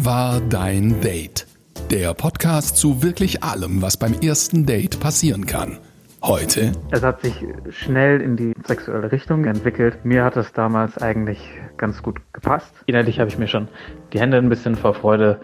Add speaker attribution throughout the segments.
Speaker 1: Wie war dein Date? Der Podcast zu wirklich allem, was beim ersten Date passieren kann. Heute.
Speaker 2: Es hat sich schnell in die sexuelle Richtung entwickelt. Mir hat es damals eigentlich ganz gut gepasst. Innerlich habe ich mir schon die Hände ein bisschen vor Freude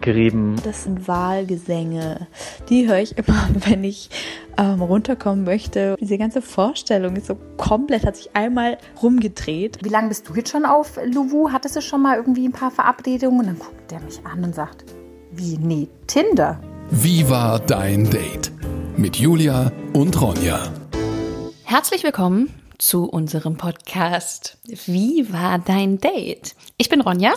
Speaker 2: gerieben.
Speaker 3: Das sind Wahlgesänge. Die höre ich immer, wenn ich ähm, runterkommen möchte. Diese ganze Vorstellung ist so komplett, hat sich einmal rumgedreht.
Speaker 4: Wie lange bist du jetzt schon auf Luwu? Hattest du schon mal irgendwie ein paar Verabredungen? Und dann guckt der mich an und sagt, wie, nee, Tinder.
Speaker 1: Wie war dein Date? Mit Julia und Ronja.
Speaker 5: Herzlich willkommen zu unserem Podcast. Wie war dein Date? Ich bin Ronja.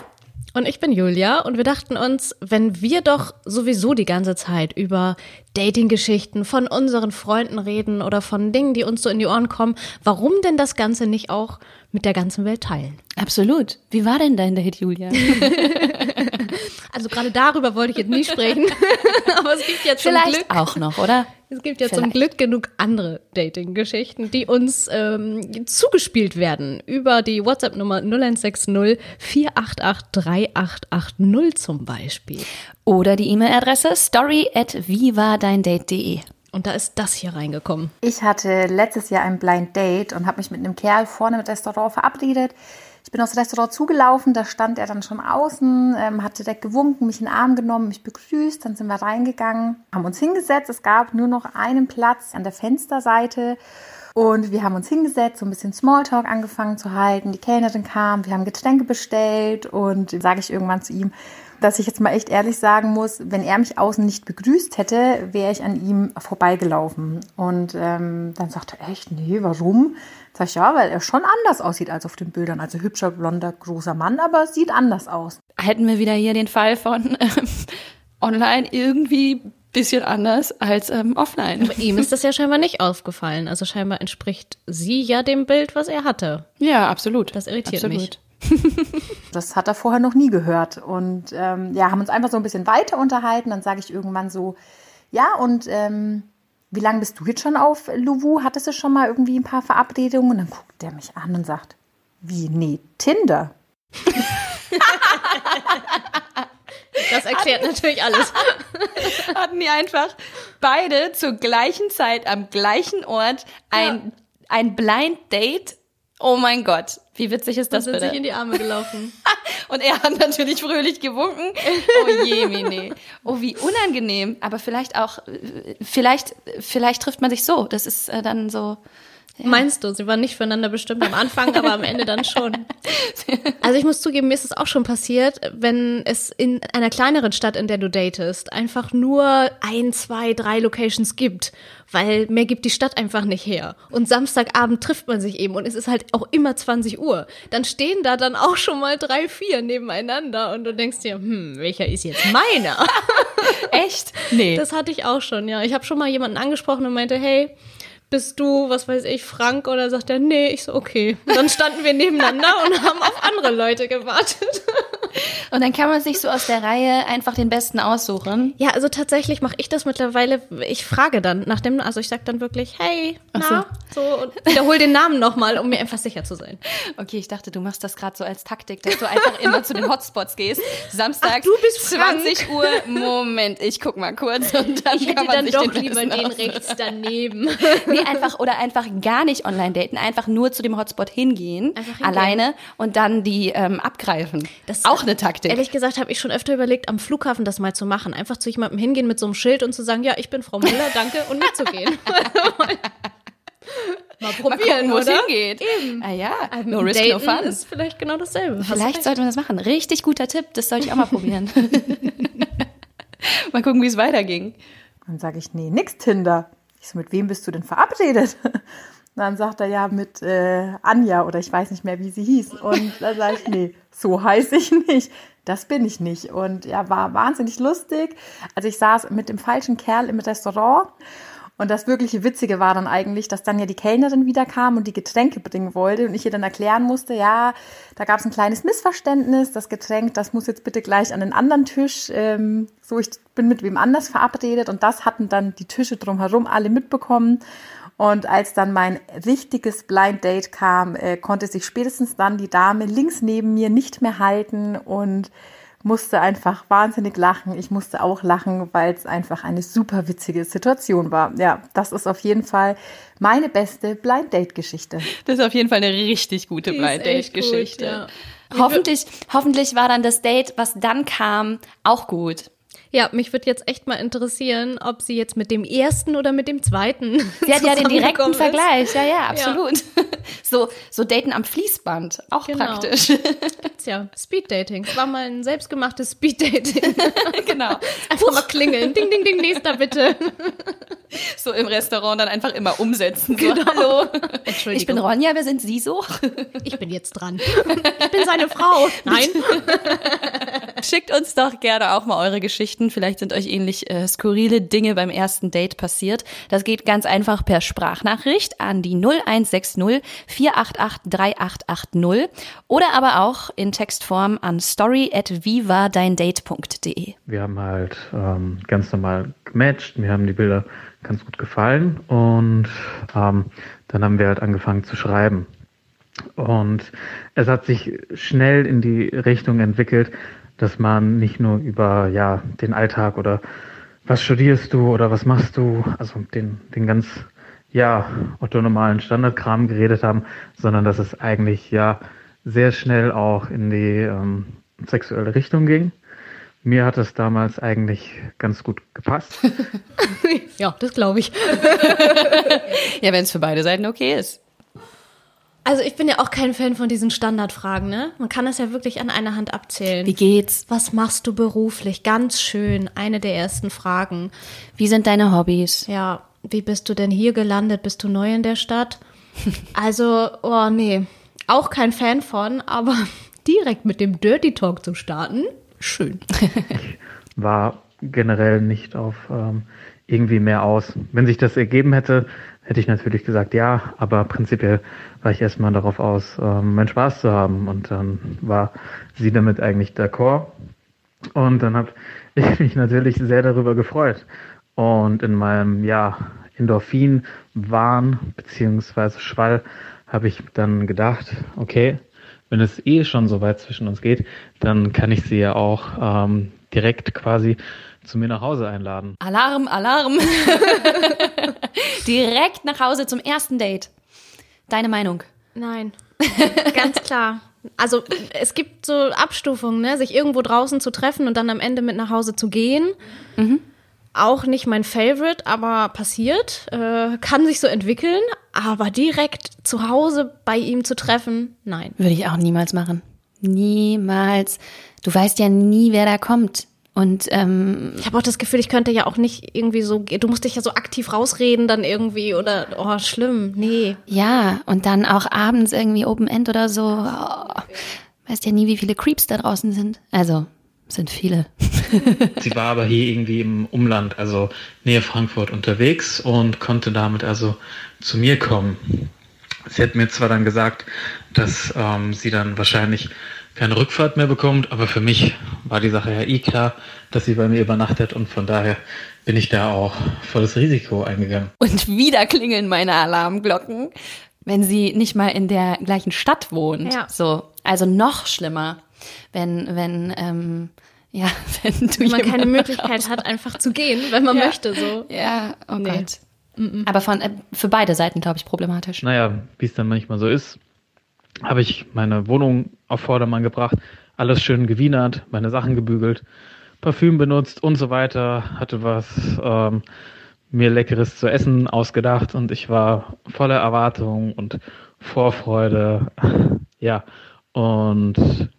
Speaker 6: Und ich bin Julia und wir dachten uns, wenn wir doch sowieso die ganze Zeit über Dating-Geschichten von unseren Freunden reden oder von Dingen, die uns so in die Ohren kommen, warum denn das Ganze nicht auch mit der ganzen Welt teilen?
Speaker 5: Absolut. Wie war denn dein Date, Julia?
Speaker 6: also gerade darüber wollte ich jetzt nicht sprechen, aber es gibt zum
Speaker 5: Vielleicht
Speaker 6: Glück
Speaker 5: auch noch, oder?
Speaker 6: Es gibt ja
Speaker 5: Vielleicht.
Speaker 6: zum Glück genug andere Dating-Geschichten, die uns ähm, zugespielt werden über die WhatsApp-Nummer 0160 488 3880 zum Beispiel.
Speaker 5: Oder die E-Mail-Adresse story at wiewardeindate.de.
Speaker 6: Und da ist das hier reingekommen.
Speaker 4: Ich hatte letztes Jahr ein Blind Date und habe mich mit einem Kerl vorne mit Restaurant verabredet. Ich bin aufs Restaurant zugelaufen, da stand er dann schon außen, ähm, hat direkt gewunken, mich in den Arm genommen, mich begrüßt, dann sind wir reingegangen, haben uns hingesetzt. Es gab nur noch einen Platz an der Fensterseite und wir haben uns hingesetzt, so ein bisschen Smalltalk angefangen zu halten. Die Kellnerin kam, wir haben Getränke bestellt und sage ich irgendwann zu ihm, dass ich jetzt mal echt ehrlich sagen muss, wenn er mich außen nicht begrüßt hätte, wäre ich an ihm vorbeigelaufen. Und ähm, dann sagt er echt, nee, warum? Sag ich, ja, weil er schon anders aussieht als auf den Bildern. Also hübscher, blonder, großer Mann, aber sieht anders aus.
Speaker 5: Hätten wir wieder hier den Fall von ähm, online irgendwie bisschen anders als ähm, offline.
Speaker 6: Aber ihm ist das ja scheinbar nicht aufgefallen. Also scheinbar entspricht sie ja dem Bild, was er hatte.
Speaker 5: Ja, absolut.
Speaker 6: Das irritiert
Speaker 5: absolut.
Speaker 6: mich.
Speaker 4: Das hat er vorher noch nie gehört. Und ähm, ja, haben uns einfach so ein bisschen weiter unterhalten. Dann sage ich irgendwann so, ja, und ähm, wie lange bist du jetzt schon auf Luwu? Hattest du schon mal irgendwie ein paar Verabredungen? Und dann guckt der mich an und sagt, wie, nee, Tinder.
Speaker 6: Das erklärt natürlich alles.
Speaker 5: Hatten die einfach beide zur gleichen Zeit am gleichen Ort ein, ein Blind Date. Oh mein Gott, wie witzig ist das
Speaker 6: sind
Speaker 5: bitte?
Speaker 6: sich in die Arme gelaufen.
Speaker 5: Und er hat natürlich fröhlich gewunken. Oh je, Mene. Oh, wie unangenehm. Aber vielleicht auch, äh, vielleicht, vielleicht trifft man sich so. Das ist äh, dann so.
Speaker 6: Meinst du, sie waren nicht füreinander bestimmt am Anfang, aber am Ende dann schon. Also ich muss zugeben, mir ist es auch schon passiert, wenn es in einer kleineren Stadt, in der du datest, einfach nur ein, zwei, drei Locations gibt, weil mehr gibt die Stadt einfach nicht her. Und Samstagabend trifft man sich eben und es ist halt auch immer 20 Uhr. Dann stehen da dann auch schon mal drei, vier nebeneinander und du denkst dir, hm, welcher ist jetzt meiner?
Speaker 5: Echt? Nee.
Speaker 6: Das hatte ich auch schon, ja. Ich habe schon mal jemanden angesprochen und meinte, hey, bist du, was weiß ich, Frank? Oder sagt er, nee, ich so, okay. Und dann standen wir nebeneinander und haben auf andere Leute gewartet.
Speaker 5: Und dann kann man sich so aus der Reihe einfach den Besten aussuchen.
Speaker 6: Ja, also tatsächlich mache ich das mittlerweile. Ich frage dann nach dem, also ich sag dann wirklich, hey, na, so, und wiederhol den Namen nochmal, um mir einfach sicher zu sein.
Speaker 5: Okay, ich dachte, du machst das gerade so als Taktik, dass du einfach immer zu den Hotspots gehst. Samstag,
Speaker 6: Ach, du bist Frank.
Speaker 5: 20 Uhr. Moment, ich guck mal kurz und dann
Speaker 6: Ich
Speaker 5: kann
Speaker 6: hätte
Speaker 5: man
Speaker 6: dann
Speaker 5: sich
Speaker 6: doch
Speaker 5: den
Speaker 6: lieber den rechts daneben.
Speaker 5: Nee, einfach oder einfach gar nicht online daten, einfach nur zu dem Hotspot hingehen,
Speaker 6: hingehen.
Speaker 5: alleine und dann die ähm, abgreifen.
Speaker 6: Das
Speaker 5: auch eine Taktik.
Speaker 6: Ehrlich gesagt habe ich schon öfter überlegt, am Flughafen das mal zu machen. Einfach zu jemandem hingehen mit so einem Schild und zu sagen, ja, ich bin Frau Müller, danke, und mitzugehen. mal
Speaker 5: Mal
Speaker 6: probieren,
Speaker 5: wo es
Speaker 6: oder?
Speaker 5: hingeht. Ah ja,
Speaker 6: Ähm,
Speaker 5: no risk, no fun.
Speaker 6: ist vielleicht genau dasselbe. Hast
Speaker 5: Vielleicht sollte man das machen. Richtig guter Tipp, das sollte ich auch mal probieren. mal gucken, wie es weiterging.
Speaker 4: Dann sage ich, nee, nix Tinder. Ich so, mit wem bist du denn verabredet? Dann sagt er, ja, mit äh, Anja oder ich weiß nicht mehr, wie sie hieß. Und dann sage ich, nee, so heiße ich nicht. Das bin ich nicht. Und ja, war wahnsinnig lustig. Also ich saß mit dem falschen Kerl im Restaurant. Und das wirkliche Witzige war dann eigentlich, dass dann ja die Kellnerin wieder kam und die Getränke bringen wollte und ich ihr dann erklären musste, ja, da gab es ein kleines Missverständnis, das Getränk, das muss jetzt bitte gleich an den anderen Tisch, ähm, so ich bin mit wem anders verabredet und das hatten dann die Tische drumherum alle mitbekommen. Und als dann mein richtiges Blind Date kam, äh, konnte sich spätestens dann die Dame links neben mir nicht mehr halten und musste einfach wahnsinnig lachen. Ich musste auch lachen, weil es einfach eine super witzige Situation war. Ja, das ist auf jeden Fall meine beste Blind Date Geschichte.
Speaker 5: Das ist auf jeden Fall eine richtig gute Blind Date Geschichte. Ja. Hoffentlich, hoffentlich war dann das Date, was dann kam, auch gut.
Speaker 6: Ja, mich würde jetzt echt mal interessieren, ob sie jetzt mit dem ersten oder mit dem zweiten.
Speaker 5: Sie hat ja den direkten ist. Vergleich, ja, ja, absolut. Ja. So, so Daten am Fließband, auch genau. praktisch.
Speaker 6: Ja, Speed Dating. War mal ein selbstgemachtes Speed Dating.
Speaker 5: genau.
Speaker 6: Einfach mal klingeln. Ding, ding, ding, nächster bitte.
Speaker 5: So im Restaurant dann einfach immer umsetzen. So, genau. hallo. Entschuldigung. Ich bin Ronja, wer sind Sie so?
Speaker 6: Ich bin jetzt dran. Ich bin seine Frau. Nein.
Speaker 5: Schickt uns doch gerne auch mal eure Geschichten. Vielleicht sind euch ähnlich äh, skurrile Dinge beim ersten Date passiert. Das geht ganz einfach per Sprachnachricht an die 0160 488 3880 oder aber auch in Textform an story at vivadeindate.de.
Speaker 2: Wir haben halt ähm, ganz normal gematcht. Mir haben die Bilder ganz gut gefallen und ähm, dann haben wir halt angefangen zu schreiben. Und es hat sich schnell in die Richtung entwickelt, dass man nicht nur über ja den Alltag oder was studierst du oder was machst du, also den, den ganz ja autonomalen Standardkram geredet haben, sondern dass es eigentlich ja sehr schnell auch in die ähm, sexuelle Richtung ging. Mir hat es damals eigentlich ganz gut gepasst.
Speaker 6: ja, das glaube ich.
Speaker 5: ja, wenn es für beide Seiten okay ist.
Speaker 6: Also ich bin ja auch kein Fan von diesen Standardfragen, ne? Man kann das ja wirklich an einer Hand abzählen.
Speaker 5: Wie geht's?
Speaker 6: Was machst du beruflich? Ganz schön, eine der ersten Fragen.
Speaker 5: Wie sind deine Hobbys?
Speaker 6: Ja, wie bist du denn hier gelandet? Bist du neu in der Stadt? also, oh nee, auch kein Fan von, aber direkt mit dem Dirty Talk zu starten, schön.
Speaker 2: War generell nicht auf ähm, irgendwie mehr aus. Wenn sich das ergeben hätte, hätte ich natürlich gesagt ja, aber prinzipiell war ich erstmal darauf aus, ähm, meinen Spaß zu haben. Und dann war sie damit eigentlich d'accord. Und dann habe ich mich natürlich sehr darüber gefreut. Und in meinem ja, Endorphin-Wahn beziehungsweise Schwall habe ich dann gedacht, okay, wenn es eh schon so weit zwischen uns geht, dann kann ich sie ja auch ähm, direkt quasi zu mir nach Hause einladen.
Speaker 5: Alarm, Alarm. direkt nach Hause zum ersten Date. Deine Meinung?
Speaker 6: Nein. Ganz klar. Also es gibt so Abstufungen, ne? sich irgendwo draußen zu treffen und dann am Ende mit nach Hause zu gehen. Mhm. Auch nicht mein Favorite, aber passiert. Äh, kann sich so entwickeln. Aber direkt zu Hause bei ihm zu treffen, nein.
Speaker 5: Würde ich auch niemals machen. Niemals. Du weißt ja nie, wer da kommt. Und ähm,
Speaker 6: ich habe auch das Gefühl, ich könnte ja auch nicht irgendwie so, du musst dich ja so aktiv rausreden dann irgendwie oder oh schlimm, nee.
Speaker 5: Ja, und dann auch abends irgendwie Open End oder so. Oh, weißt ja nie, wie viele Creeps da draußen sind. Also sind viele.
Speaker 2: Sie war aber hier irgendwie im Umland, also Nähe Frankfurt unterwegs und konnte damit also zu mir kommen. Sie hat mir zwar dann gesagt, dass ähm, sie dann wahrscheinlich keine Rückfahrt mehr bekommt. Aber für mich war die Sache ja eh klar, dass sie bei mir übernachtet und von daher bin ich da auch volles Risiko eingegangen.
Speaker 5: Und wieder klingeln meine Alarmglocken, wenn sie nicht mal in der gleichen Stadt wohnt. Ja. So, also noch schlimmer, wenn wenn ähm, ja, wenn du
Speaker 6: wenn man keine Möglichkeit hat, einfach zu gehen, wenn man
Speaker 5: ja.
Speaker 6: möchte, so.
Speaker 5: Ja, oh nee. Gott. Aber von, äh, für beide Seiten, glaube ich, problematisch.
Speaker 2: Naja, wie es dann manchmal so ist, habe ich meine Wohnung auf Vordermann gebracht, alles schön gewienert, meine Sachen gebügelt, Parfüm benutzt und so weiter, hatte was ähm, mir leckeres zu essen ausgedacht und ich war voller Erwartung und Vorfreude. ja, und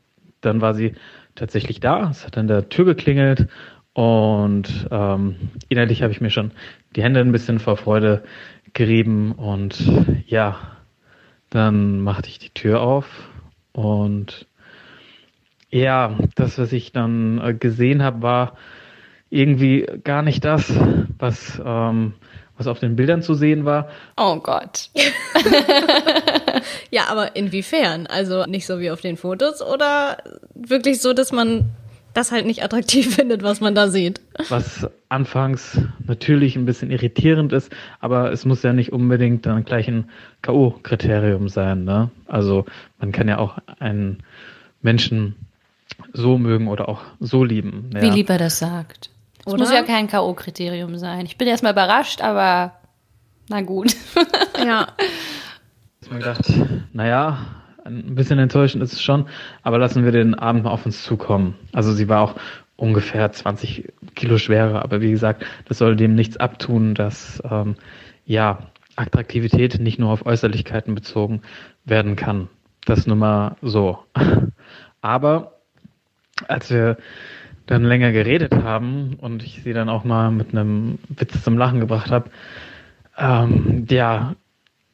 Speaker 2: dann war sie tatsächlich da. Es hat an der Tür geklingelt und ähm, innerlich habe ich mir schon die Hände ein bisschen vor Freude gerieben und ja, dann machte ich die Tür auf und ja, das, was ich dann äh, gesehen habe, war irgendwie gar nicht das, was, ähm, was auf den Bildern zu sehen war.
Speaker 5: Oh Gott.
Speaker 6: ja, aber inwiefern? Also nicht so wie auf den Fotos oder wirklich so, dass man das halt nicht attraktiv findet, was man da sieht.
Speaker 2: Was anfangs natürlich ein bisschen irritierend ist, aber es muss ja nicht unbedingt dann gleich ein K.O.-Kriterium sein. Ne? Also man kann ja auch einen Menschen so mögen oder auch so lieben. Ja.
Speaker 5: Wie lieb er das sagt. Das
Speaker 6: Oder?
Speaker 5: muss ja kein K.O.-Kriterium sein. Ich bin erstmal überrascht, aber na gut.
Speaker 6: Ja.
Speaker 2: Ich habe mir gedacht, naja, ein bisschen enttäuschend ist es schon, aber lassen wir den Abend mal auf uns zukommen. Also sie war auch ungefähr 20 Kilo schwerer, aber wie gesagt, das soll dem nichts abtun, dass ähm, ja Attraktivität nicht nur auf Äußerlichkeiten bezogen werden kann. Das nur mal so. Aber als wir dann länger geredet haben und ich sie dann auch mal mit einem Witz zum Lachen gebracht habe, ähm, ja,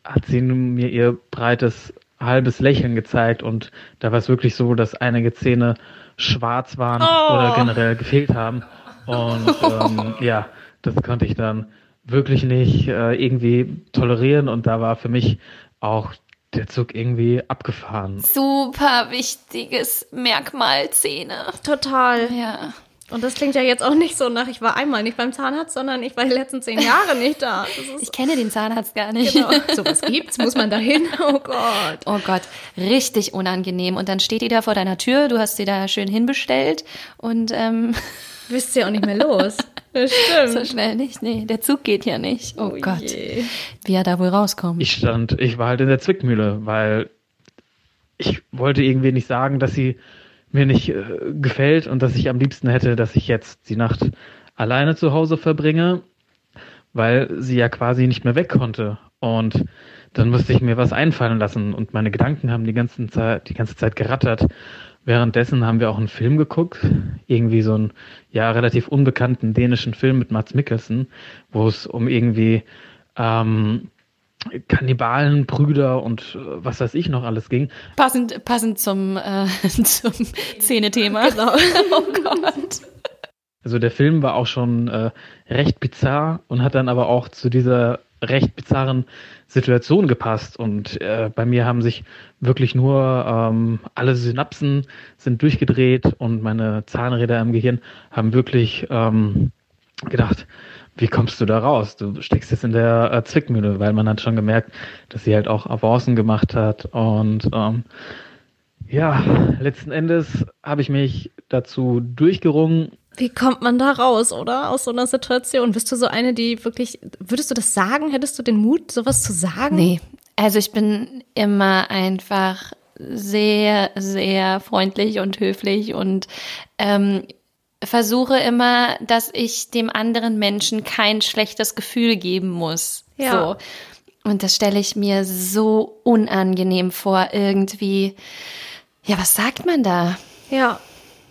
Speaker 2: hat sie mir ihr breites halbes Lächeln gezeigt und da war es wirklich so, dass einige Zähne schwarz waren oder generell gefehlt haben und ähm, ja, das konnte ich dann wirklich nicht äh, irgendwie tolerieren und da war für mich auch der Zug irgendwie abgefahren.
Speaker 5: Super wichtiges Merkmal Zähne.
Speaker 6: Total.
Speaker 5: Ja.
Speaker 6: Und das klingt ja jetzt auch nicht so nach, ich war einmal nicht beim Zahnarzt, sondern ich war die letzten zehn Jahre nicht da.
Speaker 5: Ich kenne den Zahnarzt gar nicht.
Speaker 6: genau. Sowas gibt's, muss man da hin. Oh Gott.
Speaker 5: Oh Gott, richtig unangenehm. Und dann steht die da vor deiner Tür, du hast sie da schön hinbestellt und ähm,
Speaker 6: Wisst ihr auch nicht mehr los. Das stimmt.
Speaker 5: so schnell nicht. Nee, der Zug geht ja nicht. Oh, Gott,
Speaker 6: je.
Speaker 5: wie er da wohl rauskommt.
Speaker 2: Ich stand, ich war halt in der Zwickmühle, weil ich wollte irgendwie nicht sagen, dass sie mir nicht äh, gefällt und dass ich am liebsten hätte, dass ich jetzt die Nacht alleine zu Hause verbringe, weil sie ja quasi nicht mehr weg konnte. Und dann musste ich mir was einfallen lassen und meine Gedanken haben die ganze Zeit, die ganze Zeit gerattert. Währenddessen haben wir auch einen Film geguckt, irgendwie so einen ja relativ unbekannten dänischen Film mit Mats Mikkelsen, wo es um irgendwie ähm, Kannibalen, Brüder und äh, was weiß ich noch alles ging.
Speaker 5: Passend, passend zum, äh, zum Zähnethema.
Speaker 6: Genau.
Speaker 5: Oh Gott.
Speaker 2: Also der Film war auch schon äh, recht bizarr und hat dann aber auch zu dieser recht bizarren Situation gepasst. Und äh, bei mir haben sich wirklich nur ähm, alle Synapsen sind durchgedreht und meine Zahnräder im Gehirn haben wirklich ähm, gedacht, wie kommst du da raus? Du steckst jetzt in der äh, Zwickmühle, weil man hat schon gemerkt, dass sie halt auch Avancen gemacht hat und ähm, ja, letzten Endes habe ich mich dazu durchgerungen,
Speaker 6: Wie kommt man da raus, oder? Aus so einer Situation? Bist du so eine, die wirklich, würdest du das sagen? Hättest du den Mut, sowas zu sagen?
Speaker 5: Nee, also ich bin immer einfach sehr, sehr freundlich und höflich und ähm, versuche immer, dass ich dem anderen Menschen kein schlechtes Gefühl geben muss.
Speaker 6: Ja.
Speaker 5: So. Und das stelle ich mir so unangenehm vor, irgendwie. Ja, was sagt man da?
Speaker 6: Ja.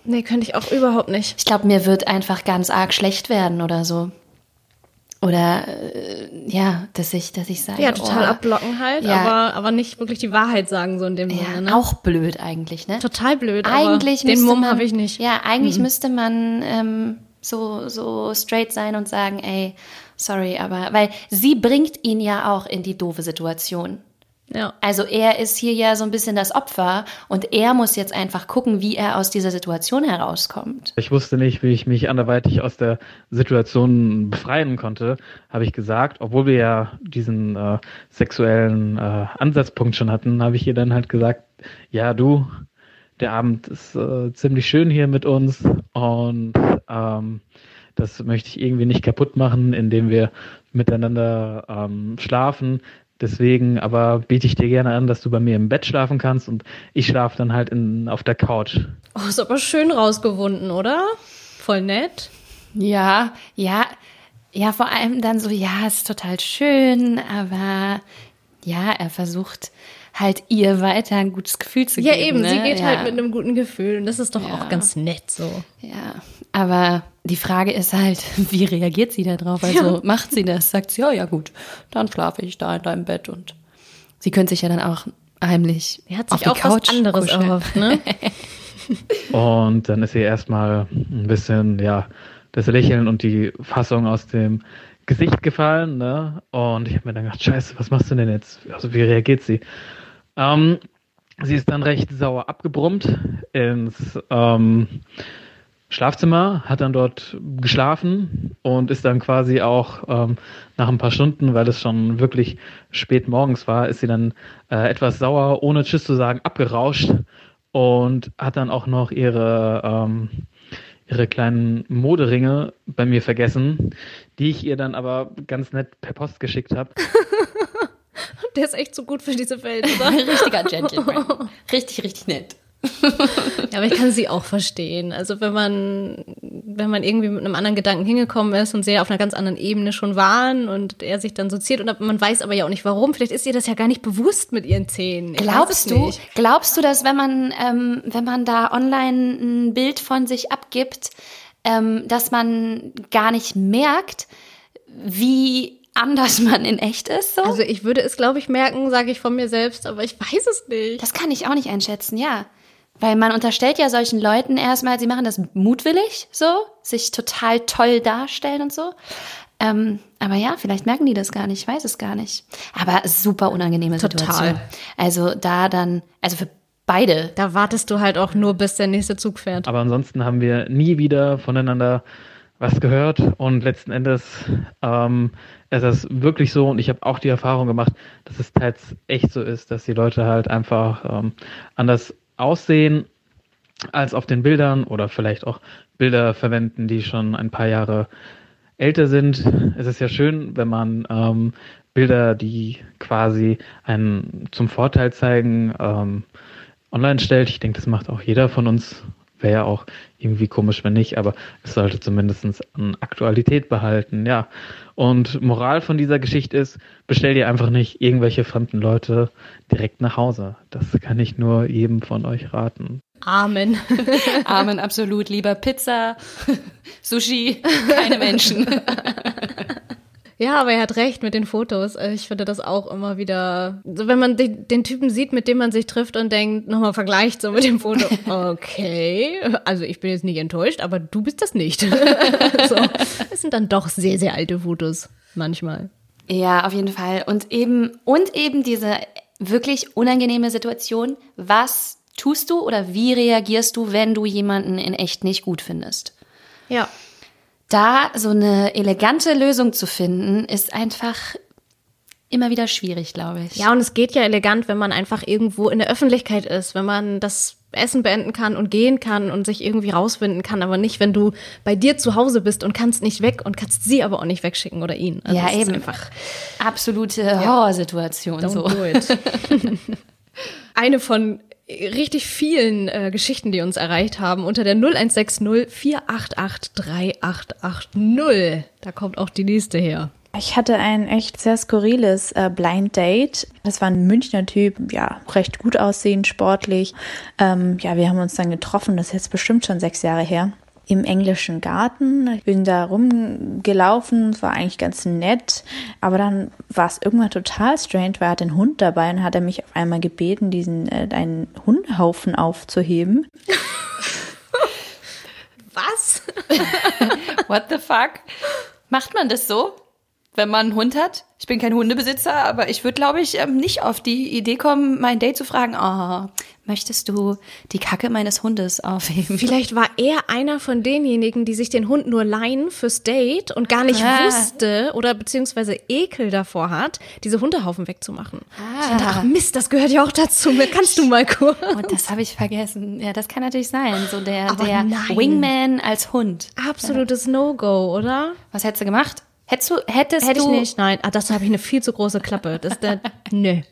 Speaker 6: Nee, könnte ich auch überhaupt nicht.
Speaker 5: Ich glaube, mir wird einfach ganz arg schlecht werden oder so. Oder äh, ja, dass ich, dass ich sage.
Speaker 6: Ja, total
Speaker 5: oh,
Speaker 6: abblocken halt,
Speaker 5: Ja.
Speaker 6: aber, aber nicht wirklich die Wahrheit sagen, so in dem
Speaker 5: Ja,
Speaker 6: Sinne. Ne?
Speaker 5: auch blöd eigentlich, ne?
Speaker 6: Total blöd.
Speaker 5: Eigentlich
Speaker 6: aber den Mumm habe ich nicht.
Speaker 5: Ja, eigentlich müsste man ähm, so, so straight sein und sagen, ey, sorry, aber weil sie bringt ihn ja auch in die doofe Situation.
Speaker 6: Ja.
Speaker 5: Also er ist hier ja so ein bisschen das Opfer und er muss jetzt einfach gucken, wie er aus dieser Situation herauskommt.
Speaker 2: Ich wusste nicht, wie ich mich anderweitig aus der Situation befreien konnte, habe ich gesagt. Obwohl wir ja diesen äh, sexuellen äh, Ansatzpunkt schon hatten, habe ich ihr dann halt gesagt, ja du, der Abend ist äh, ziemlich schön hier mit uns und ähm, das möchte ich irgendwie nicht kaputt machen, indem wir miteinander ähm, schlafen. Deswegen aber biete ich dir gerne an, dass du bei mir im Bett schlafen kannst und ich schlafe dann halt in, auf der Couch.
Speaker 6: Oh, ist aber schön rausgewunden, oder? Voll nett.
Speaker 5: Ja, ja, ja, vor allem dann so, ja, ist total schön, aber ja, er versucht halt ihr weiter ein gutes Gefühl zu
Speaker 6: Ja,
Speaker 5: geben.
Speaker 6: eben, sie
Speaker 5: ne?
Speaker 6: geht
Speaker 5: ja.
Speaker 6: halt mit einem guten Gefühl und das ist doch
Speaker 5: Ja.
Speaker 6: auch ganz nett so.
Speaker 5: Ja, aber die Frage ist halt, wie reagiert sie darauf? Also macht sie das? Sagt sie, ja, ja gut, dann schlafe ich da in deinem Bett und sie könnte sich ja dann auch heimlich
Speaker 6: Er hat
Speaker 5: auf
Speaker 6: sich
Speaker 5: die
Speaker 6: auch
Speaker 5: Couch
Speaker 6: was anderes
Speaker 5: kuscheln.
Speaker 6: erhofft, ne?
Speaker 2: Und dann ist ihr erstmal ein bisschen, ja, das Lächeln und die Fassung aus dem Gesicht gefallen, ne? Und ich habe mir dann gedacht, scheiße, was machst du denn jetzt? Also wie reagiert sie? Ähm, sie ist dann recht sauer abgebrummt ins ähm, Schlafzimmer, hat dann dort geschlafen und ist dann quasi auch ähm, nach ein paar Stunden, weil es schon wirklich spät morgens war, ist sie dann äh, etwas sauer, ohne Tschüss zu sagen, abgerauscht und hat dann auch noch ihre, ähm, ihre kleinen Moderinge bei mir vergessen, die ich ihr dann aber ganz nett per Post geschickt habe.
Speaker 6: Der ist echt so gut für diese Welt, oder?
Speaker 5: Richtiger Gentleman. Richtig, richtig nett.
Speaker 6: Ja, aber ich kann sie auch verstehen. Also wenn man, wenn man irgendwie mit einem anderen Gedanken hingekommen ist und sie auf einer ganz anderen Ebene schon waren und er sich dann so zieht und man weiß aber ja auch nicht warum. Vielleicht ist ihr das ja gar nicht bewusst mit ihren Zähnen. Ich
Speaker 5: Glaubst du, glaubst du, dass wenn man, ähm, wenn man da online ein Bild von sich abgibt, ähm, dass man gar nicht merkt, wie anders man in echt ist? So?
Speaker 6: Also ich würde es, glaube ich, merken, sage ich von mir selbst, aber ich weiß es nicht.
Speaker 5: das kann ich auch nicht einschätzen, ja. Weil man unterstellt ja solchen Leuten erstmal, sie machen das mutwillig, so, sich total toll darstellen und so. Ähm, aber ja, vielleicht merken die das gar nicht, ich weiß es gar nicht. Aber super unangenehme
Speaker 6: Total.
Speaker 5: Situation. Also da dann, also für beide.
Speaker 6: Da wartest du halt auch nur, bis der nächste Zug fährt.
Speaker 2: Aber ansonsten haben wir nie wieder voneinander was gehört und letzten Endes ähm, ist das wirklich so und ich habe auch die Erfahrung gemacht, dass es teils echt so ist, dass die Leute halt einfach ähm, anders aussehen als auf den Bildern oder vielleicht auch Bilder verwenden, die schon ein paar Jahre älter sind. Es ist ja schön, wenn man ähm, Bilder, die quasi einen zum Vorteil zeigen, ähm, online stellt. Ich denke, das macht auch jeder von uns. Wäre ja auch irgendwie komisch, wenn nicht, aber es sollte zumindest an Aktualität behalten, ja. Und Moral von dieser Geschichte ist, bestell dir einfach nicht irgendwelche fremden Leute direkt nach Hause. Das kann ich nur jedem von euch raten.
Speaker 6: Amen.
Speaker 5: Amen, absolut. Lieber Pizza, Sushi, keine Menschen.
Speaker 6: Ja, aber er hat recht mit den Fotos. Also Ich finde das auch immer wieder, so wenn man den, den Typen sieht, mit dem man sich trifft und denkt, nochmal vergleicht so mit dem Foto. Okay, also ich bin jetzt nicht enttäuscht, aber du bist das nicht. so, es sind dann doch sehr, sehr alte Fotos manchmal.
Speaker 5: Ja, auf jeden Fall. Und eben, und eben diese wirklich unangenehme Situation. Was tust du oder wie reagierst du, wenn du jemanden in echt nicht gut findest?
Speaker 6: Ja.
Speaker 5: Da so eine elegante Lösung zu finden, ist einfach immer wieder schwierig, glaube ich.
Speaker 6: Ja, und es geht ja elegant, wenn man einfach irgendwo in der Öffentlichkeit ist, wenn man das Essen beenden kann und gehen kann und sich irgendwie rausfinden kann, aber nicht, wenn du bei dir zu Hause bist und kannst nicht weg und kannst sie aber auch nicht wegschicken oder ihn. Also
Speaker 5: ja, eben.
Speaker 6: einfach
Speaker 5: Absolute Horrorsituation.
Speaker 6: Don't
Speaker 5: So.
Speaker 6: do it. Eine von richtig vielen äh, Geschichten, die uns erreicht haben, unter der 0160 488 3880. Da kommt auch die nächste her.
Speaker 3: Ich hatte ein echt sehr skurriles äh, Blind Date. Das war ein Münchner Typ, ja, recht gut aussehend, sportlich. Ähm, ja, wir haben uns dann getroffen, das ist jetzt bestimmt schon sechs Jahre her. Im englischen Garten. Ich bin da rumgelaufen, es war eigentlich ganz nett. Aber dann war es irgendwann total strange, weil er hat den Hund dabei und hat er mich auf einmal gebeten, diesen äh, einen Hundehaufen aufzuheben.
Speaker 6: Was?
Speaker 5: What the fuck? Macht man das so, wenn man einen Hund hat? Ich bin kein Hundebesitzer, aber ich würde, glaube ich, ähm, nicht auf die Idee kommen, mein Date zu fragen, oh, möchtest du die Kacke meines Hundes aufheben?
Speaker 6: Vielleicht war er einer von denjenigen, die sich den Hund nur leihen fürs Date und gar nicht
Speaker 5: Ah.
Speaker 6: wusste oder beziehungsweise Ekel davor hat, diese Hundehaufen wegzumachen.
Speaker 5: Ah.
Speaker 6: Ich dachte, ach Mist, das gehört ja auch dazu. Kannst du mal kurz?
Speaker 5: Und das habe ich vergessen. Ja, das kann natürlich sein. So der,
Speaker 6: Aber
Speaker 5: der
Speaker 6: nein.
Speaker 5: Wingman als Hund.
Speaker 6: Absolutes No-Go, oder?
Speaker 5: Was hättest du gemacht? Hättest du, hättest
Speaker 6: Hätte ich
Speaker 5: du
Speaker 6: nicht, nein. Ah, das habe ich eine viel zu große Klappe. Das ist der, nö.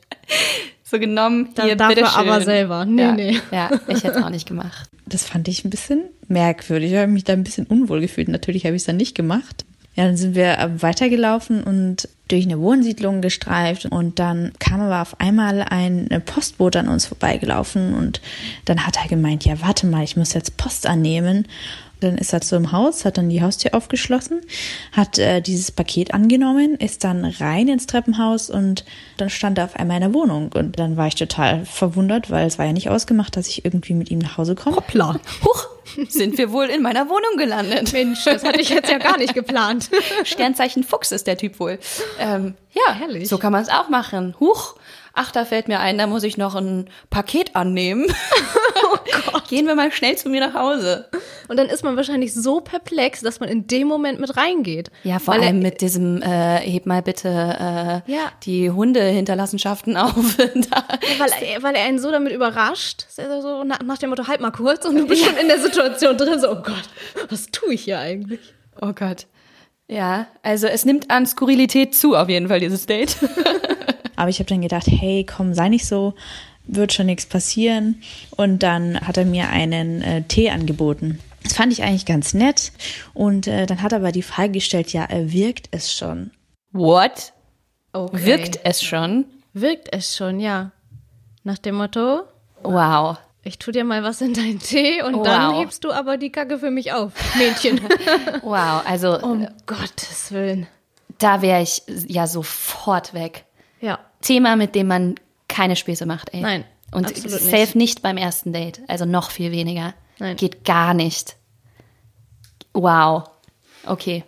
Speaker 5: So genommen,
Speaker 6: Da-
Speaker 5: hier,
Speaker 6: dafür
Speaker 5: bitteschön.
Speaker 6: aber selber. Nee,
Speaker 5: ja,
Speaker 6: nee.
Speaker 5: Ja, ich hätte es auch nicht gemacht.
Speaker 3: Das fand ich ein bisschen merkwürdig. Ich habe mich da ein bisschen unwohl gefühlt. Natürlich habe ich es dann nicht gemacht. Ja, dann sind wir äh, weitergelaufen und durch eine Wohnsiedlung gestreift und dann kam aber auf einmal ein Postbote an uns vorbeigelaufen und dann hat er gemeint, ja, warte mal, ich muss jetzt Post annehmen. Dann ist er zu im Haus, hat dann die Haustür aufgeschlossen, hat äh, dieses Paket angenommen, ist dann rein ins Treppenhaus und dann stand er auf einmal in der Wohnung. Und dann war ich total verwundert, weil es war ja nicht ausgemacht, dass ich irgendwie mit ihm nach Hause komme.
Speaker 6: Hoppla.
Speaker 5: Huch, sind wir wohl in meiner Wohnung gelandet.
Speaker 6: Mensch, das hatte ich jetzt ja gar nicht geplant.
Speaker 5: Sternzeichen Fuchs ist der Typ wohl. Ähm, ja,
Speaker 6: Herrlich.
Speaker 5: so kann man es auch machen. Huch, ach, da fällt mir ein, da muss ich noch ein Paket annehmen. Oh Gehen wir mal schnell zu mir nach Hause.
Speaker 6: Und dann ist man wahrscheinlich so perplex, dass man in dem Moment mit reingeht.
Speaker 5: Ja, vor
Speaker 6: Weil
Speaker 5: allem mit diesem, äh, heb mal bitte äh,
Speaker 6: Ja.
Speaker 5: die Hundehinterlassenschaften auf. da.
Speaker 6: Weil er, weil er einen so damit überrascht, er so nach, nach dem Motto, halt mal kurz und du bist schon in der Situation drin, so, oh Gott, was tue ich hier eigentlich?
Speaker 5: Oh Gott. Ja, also es nimmt an Skurrilität zu, auf jeden Fall, dieses Date.
Speaker 3: Aber ich habe dann gedacht, hey, komm, sei nicht so, wird schon nichts passieren. Und dann hat er mir einen äh, Tee angeboten. Das fand ich eigentlich ganz nett. Und äh, dann hat er aber die Frage gestellt, ja, äh, wirkt es schon?
Speaker 5: What?
Speaker 6: Okay.
Speaker 5: Wirkt es schon?
Speaker 6: Wirkt es schon, ja. Nach dem Motto,
Speaker 5: Wow.
Speaker 6: ich tu dir mal was in deinen Tee und
Speaker 5: Wow.
Speaker 6: dann hebst du aber die Kacke für mich auf, Mädchen.
Speaker 5: Wow, also
Speaker 6: um Gottes Willen.
Speaker 5: da wäre ich ja sofort weg. Thema, mit dem man keine Späße macht, ey.
Speaker 6: Nein,
Speaker 5: Und safe
Speaker 6: nicht.
Speaker 5: nicht. beim ersten Date. Also noch viel weniger.
Speaker 6: Nein.
Speaker 5: Geht gar nicht. Wow. Okay.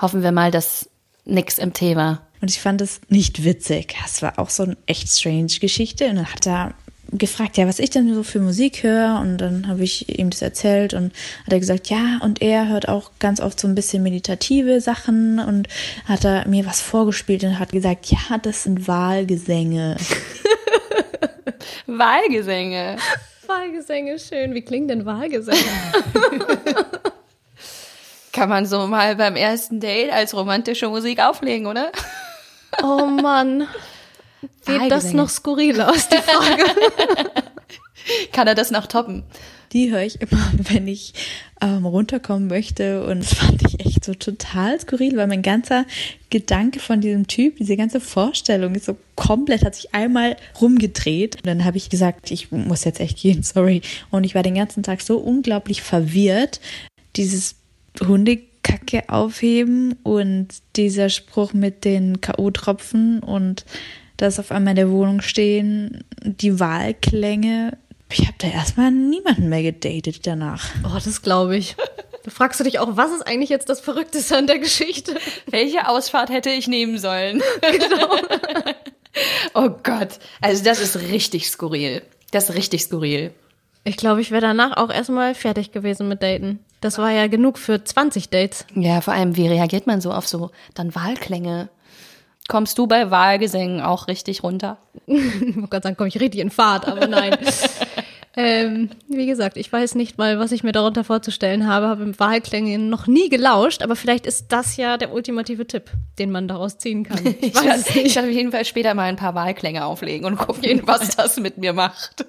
Speaker 5: Hoffen wir mal, dass nix im Thema.
Speaker 3: Und ich fand es nicht witzig. Es war auch so eine echt strange Geschichte. Und dann hat er gefragt, ja, was ich denn so für Musik höre. Und dann habe ich ihm das erzählt und hat er gesagt, ja, und er hört auch ganz oft so ein bisschen meditative Sachen und hat er mir was vorgespielt und hat gesagt, ja, das sind Wahlgesänge.
Speaker 5: Wahlgesänge.
Speaker 6: Wahlgesänge, schön. Wie klingen denn Wahlgesänge?
Speaker 5: Kann man so mal beim ersten Date als romantische Musik auflegen, oder?
Speaker 6: Oh Mann. Geht das noch skurriler aus, die Frage?
Speaker 5: Kann er das noch toppen?
Speaker 3: Die höre ich immer, wenn ich ähm, runterkommen möchte. Und das fand ich echt so total skurril, weil mein ganzer Gedanke von diesem Typ, diese ganze Vorstellung ist so komplett, hat sich einmal rumgedreht. Und dann habe ich gesagt, ich muss jetzt echt gehen, sorry. Und ich war den ganzen Tag so unglaublich verwirrt. Dieses Hundekacke aufheben und dieser Spruch mit den K.O.-Tropfen und das auf einmal in der Wohnung stehen, die Wahlklänge. Ich habe da erstmal niemanden mehr gedatet danach.
Speaker 6: Oh, das glaube ich. Da fragst du dich auch, was ist eigentlich jetzt das Verrückteste an der Geschichte?
Speaker 5: Welche Ausfahrt hätte ich nehmen sollen? Genau. oh Gott. Also das ist richtig skurril. Das ist richtig skurril.
Speaker 6: Ich glaube, ich wäre danach auch erstmal fertig gewesen mit Daten. Das war ja genug für 20 Dates.
Speaker 5: Ja, vor allem, wie reagiert man so auf so dann Wahlklänge? Kommst du bei Wahlgesängen auch richtig runter?
Speaker 6: Ich wollte gerade sagen, komme ich richtig in Fahrt, aber nein. ähm, wie gesagt, ich weiß nicht mal, was ich mir darunter vorzustellen habe, habe im Wahlklänge noch nie gelauscht, aber vielleicht ist das ja der ultimative Tipp, den man daraus ziehen kann. Ich weiß
Speaker 5: ich
Speaker 6: nicht.
Speaker 5: werde auf jeden Fall später mal ein paar Wahlklänge auflegen und gucken, was das mit mir macht.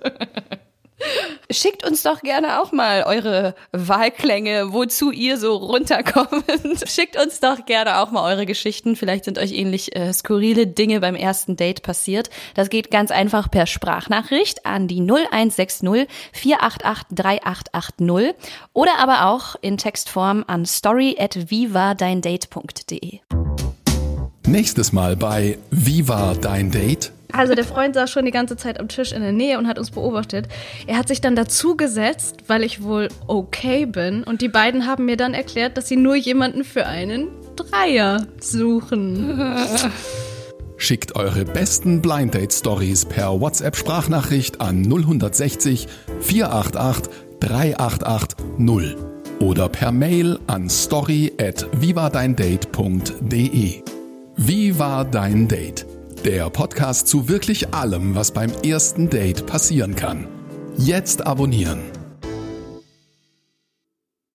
Speaker 5: Schickt uns doch gerne auch mal eure Wahlklänge, wozu ihr so runterkommt. Schickt uns doch gerne auch mal eure Geschichten. Vielleicht sind euch ähnlich äh, skurrile Dinge beim ersten Date passiert. Das geht ganz einfach per Sprachnachricht an die 0160 488 3880 oder aber auch in Textform an story at vivadeindate.de.
Speaker 1: Nächstes Mal bei Wie war dein Date?
Speaker 6: Also der Freund saß schon die ganze Zeit am Tisch in der Nähe und hat uns beobachtet. Er hat sich dann dazu gesetzt, weil ich wohl okay bin. Und die beiden haben mir dann erklärt, dass sie nur jemanden für einen Dreier suchen.
Speaker 1: Schickt eure besten Blind Date Stories per WhatsApp Sprachnachricht an 0160 488 388 0 oder per Mail an story at vivadeindate.de. Wie war dein Date? Der Podcast zu wirklich allem, was beim ersten Date passieren kann. Jetzt abonnieren.